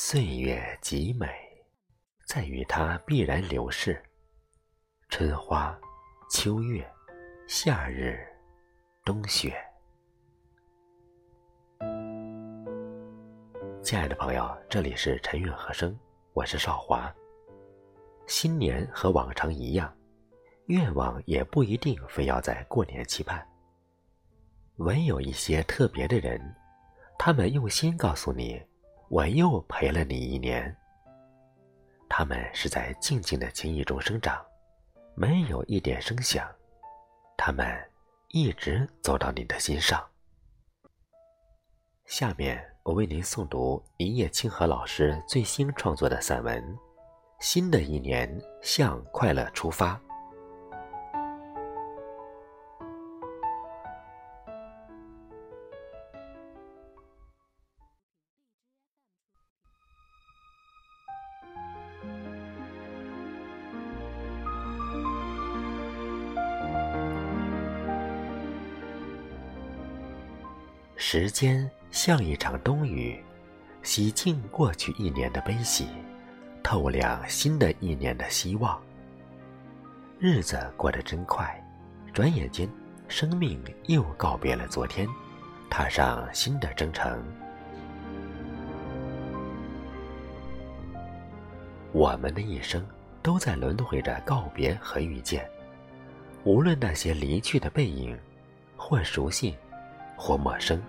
岁月极美，在于它必然流逝。春花、秋月、夏日、冬雪。亲爱的朋友，这里是陈韵和声，我是少华。新年和往常一样，愿望也不一定非要在过年期盼。唯有一些特别的人，他们用心告诉你：“我又陪了你一年。”他们是在静静的情谊中生长，没有一点声响，他们一直走到你的心上。下面我为您诵读一叶清河老师最新创作的散文《新的一年向快乐出发》。时间像一场冬雨，洗净过去一年的悲喜，透亮新的一年的希望。日子过得真快，转眼间，生命又告别了昨天，踏上新的征程。我们的一生都在轮回着告别和遇见，无论那些离去的背影，或熟悉。或陌生，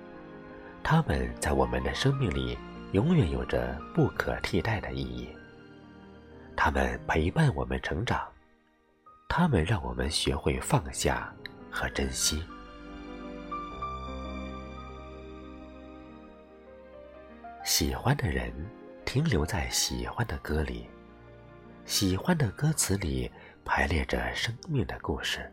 他们在我们的生命里永远有着不可替代的意义。他们陪伴我们成长，他们让我们学会放下和珍惜。喜欢的人停留在喜欢的歌里，喜欢的歌词里排列着生命的故事，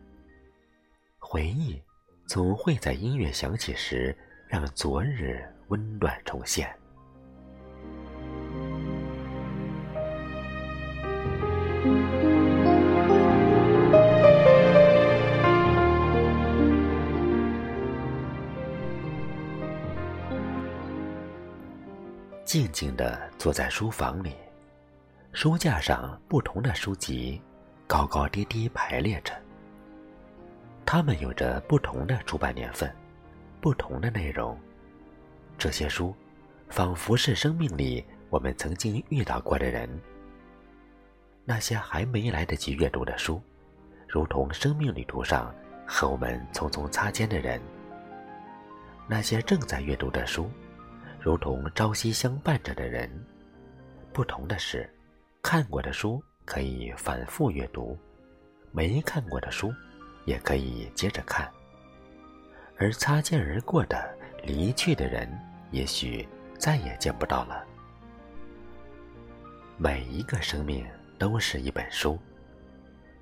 回忆。总会在音乐响起时，让昨日温暖重现。静静的坐在书房里，书架上不同的书籍高高低低排列着。它们有着不同的出版年份，不同的内容。这些书，仿佛是生命里我们曾经遇到过的人。那些还没来得及阅读的书，如同生命旅途上和我们匆匆擦肩的人。那些正在阅读的书，如同朝夕相伴着的人。不同的是，看过的书可以反复阅读，没看过的书。也可以接着看，而擦肩而过的离去的人，也许再也见不到了。每一个生命都是一本书，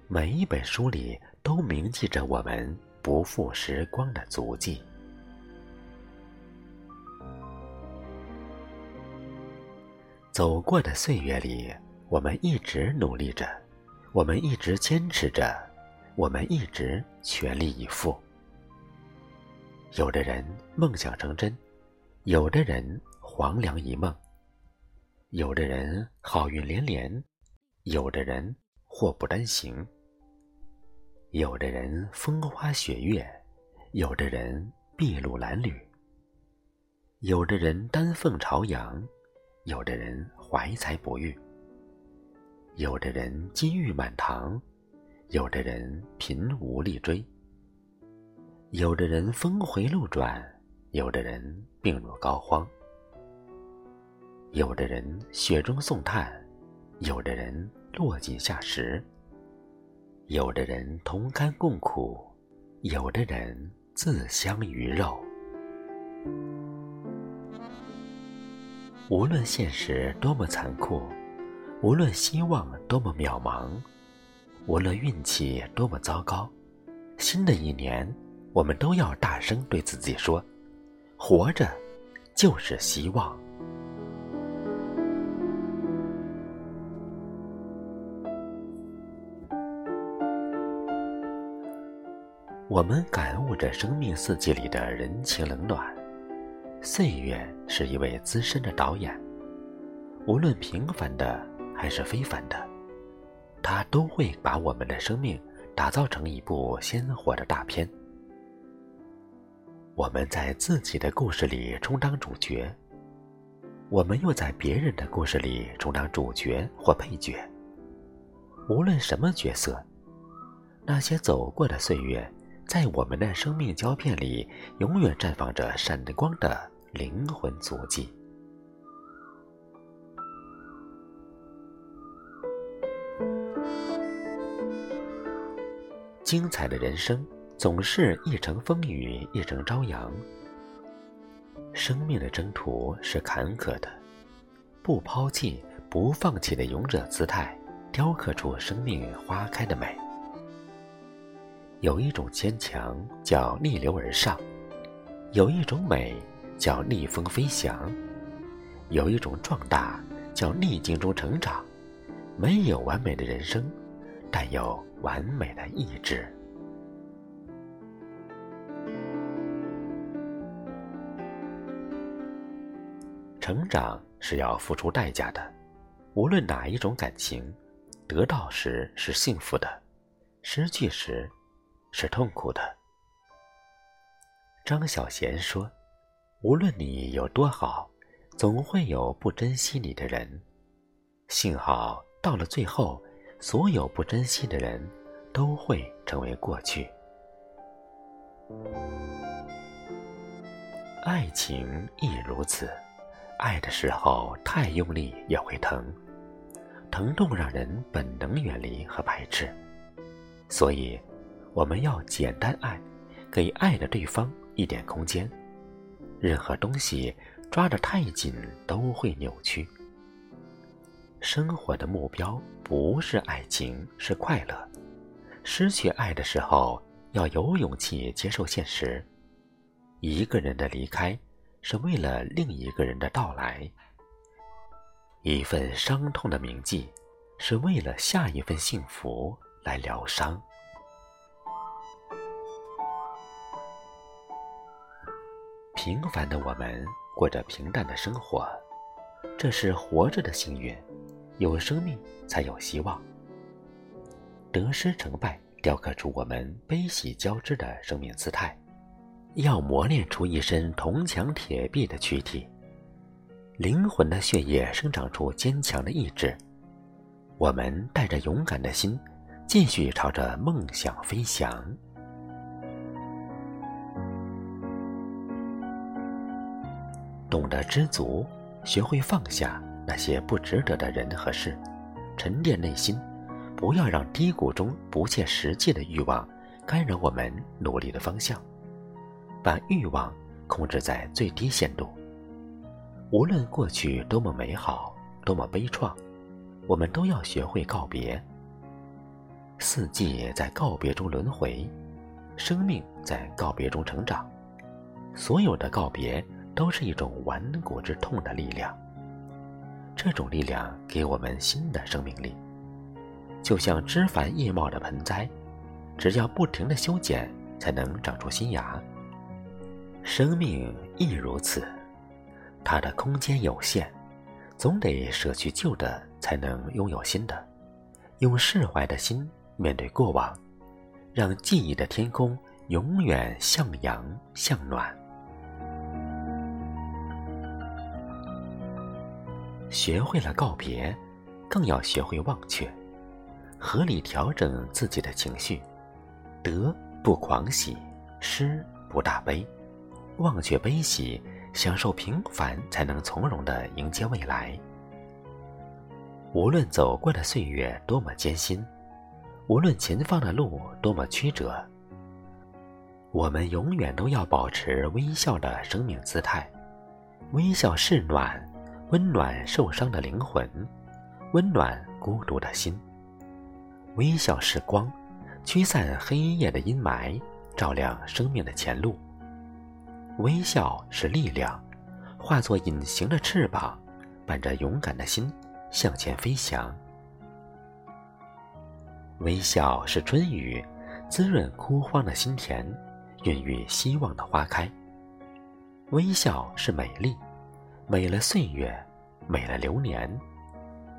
每一本书里都铭记着我们不负时光的足迹。走过的岁月里，我们一直努力着，我们一直坚持着。我们一直全力以赴。有的人梦想成真，有的人黄粱一梦，有的人好运连连，有的人祸不单行，有的人风花雪月，有的人筚路蓝缕，有的人丹凤朝阳，有的人怀才不遇，有的人金玉满堂。有的人贫无力追，有的人峰回路转，有的人病入膏肓，有的人雪中送炭，有的人落井下石，有的人同甘共苦，有的人自相鱼肉。无论现实多么残酷，无论希望多么渺茫。无论运气多么糟糕，新的一年，我们都要大声对自己说：“活着就是希望。”我们感悟着生命四季里的人情冷暖，岁月是一位资深的导演，无论平凡的还是非凡的，它都会把我们的生命打造成一部鲜活的大片。我们在自己的故事里充当主角，我们又在别人的故事里充当主角或配角。无论什么角色，那些走过的岁月，在我们的生命胶片里，永远绽放着闪光的灵魂足迹。精彩的人生。总是一程风雨一程朝阳。生命的征途是坎坷的，不抛弃、不放弃的勇者姿态，雕刻出生命花开的美。有一种坚强叫逆流而上，有一种美叫逆风飞翔，有一种壮大叫逆境中成长。没有完美的人生，但有完美的意志。成长是要付出代价的，无论哪一种感情，得到时是幸福的，失去时是痛苦的。张小娴说：“无论你有多好，总会有不珍惜你的人。幸好到了最后，所有不珍惜的人都会成为过去。爱情亦如此。”爱的时候太用力也会疼，疼痛让人本能远离和排斥，所以我们要简单爱，给爱的对方一点空间。任何东西抓得太紧都会扭曲。生活的目标不是爱情，是快乐。失去爱的时候，要有勇气接受现实。一个人的离开。是为了另一个人的到来，一份伤痛的铭记，是为了下一份幸福来疗伤。平凡的我们过着平淡的生活，这是活着的幸运。有生命才有希望。得失成败，雕刻出我们悲喜交织的生命姿态。要磨练出一身铜墙铁壁的躯体，灵魂的血液生长出坚强的意志。我们带着勇敢的心，继续朝着梦想飞翔。懂得知足，学会放下那些不值得的人和事，沉淀内心，不要让低谷中不切实际的欲望干扰我们努力的方向。把欲望控制在最低限度。无论过去多么美好，多么悲怆，我们都要学会告别。四季在告别中轮回，生命在告别中成长。所有的告别都是一种顽固之痛的力量。这种力量给我们新的生命力，就像枝繁叶茂的盆栽，只要不停的修剪，才能长出新芽。生命亦如此，它的空间有限，总得舍去旧的，才能拥有新的。用释怀的心面对过往，让记忆的天空永远向阳向暖。学会了告别，更要学会忘却，合理调整自己的情绪，得不狂喜，失不大悲。忘却悲喜，享受平凡，才能从容的迎接未来。无论走过的岁月多么艰辛，无论前方的路多么曲折，我们永远都要保持微笑的生命姿态。微笑是暖，温暖受伤的灵魂，温暖孤独的心。微笑是光，驱散黑夜的阴霾，照亮生命的前路。微笑是力量，化作隐形的翅膀，伴着勇敢的心向前飞翔。微笑是春雨，滋润枯黄的心田，孕育希望的花开。微笑是美丽，美了岁月，美了流年，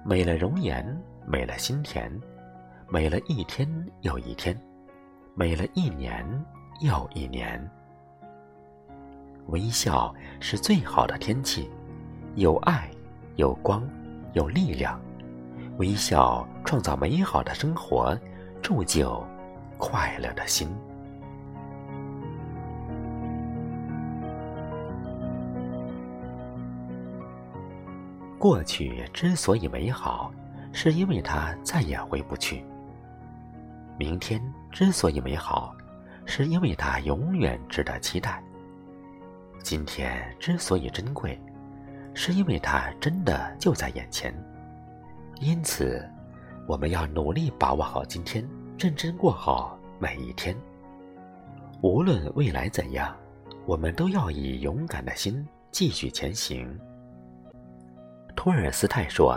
美了容颜，美了心田，美了一天又一天，美了一年又一年。微笑是最好的天气，有爱，有光，有力量。微笑创造美好的生活，铸就快乐的心。过去之所以美好，是因为它再也回不去；明天之所以美好，是因为它永远值得期待；今天之所以珍贵，是因为它真的就在眼前。因此，我们要努力把握好今天，认真过好每一天。无论未来怎样，我们都要以勇敢的心继续前行。托尔斯泰说：“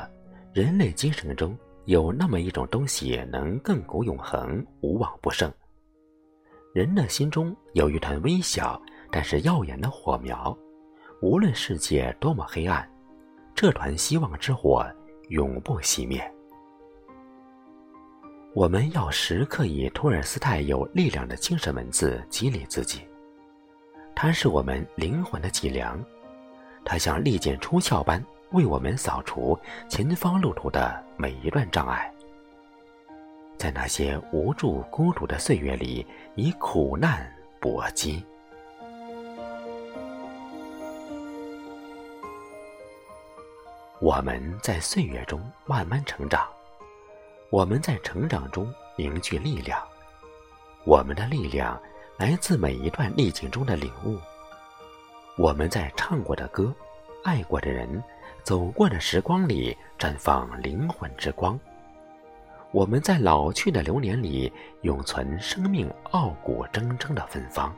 人类精神中有那么一种东西，能亘古永恒，无往不胜。人的心中有一团微小但是耀眼的火苗，无论世界多么黑暗，这团希望之火。”永不熄灭。我们要时刻以托尔斯泰有力量的精神文字激励自己，它是我们灵魂的脊梁，它像利剑出鞘般为我们扫除前方路途的每一段障碍，在那些无助孤独的岁月里，以苦难搏击。我们在岁月中慢慢成长，我们在成长中凝聚力量。我们的力量来自每一段历境中的领悟。我们在唱过的歌、爱过的人、走过的时光里绽放灵魂之光。我们在老去的流年里永存生命傲骨铮铮的芬芳。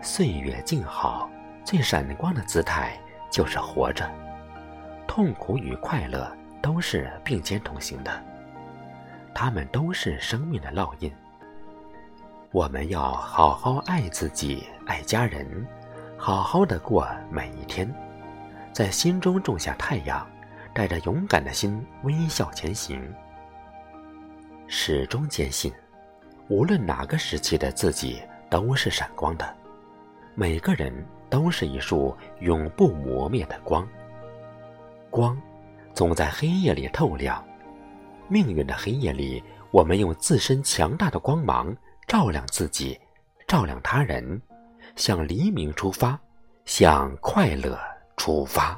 岁月静好，最闪光的姿态就是活着。痛苦与快乐都是并肩同行的，它们都是生命的烙印。我们要好好爱自己，爱家人，好好的过每一天，在心中种下太阳，带着勇敢的心微笑前行。始终坚信，无论哪个时期的自己都是闪光的。每个人都是一束永不磨灭的光，光总在黑夜里透亮。命运的黑夜里，我们用自身强大的光芒照亮自己，照亮他人，向黎明出发，向快乐出发。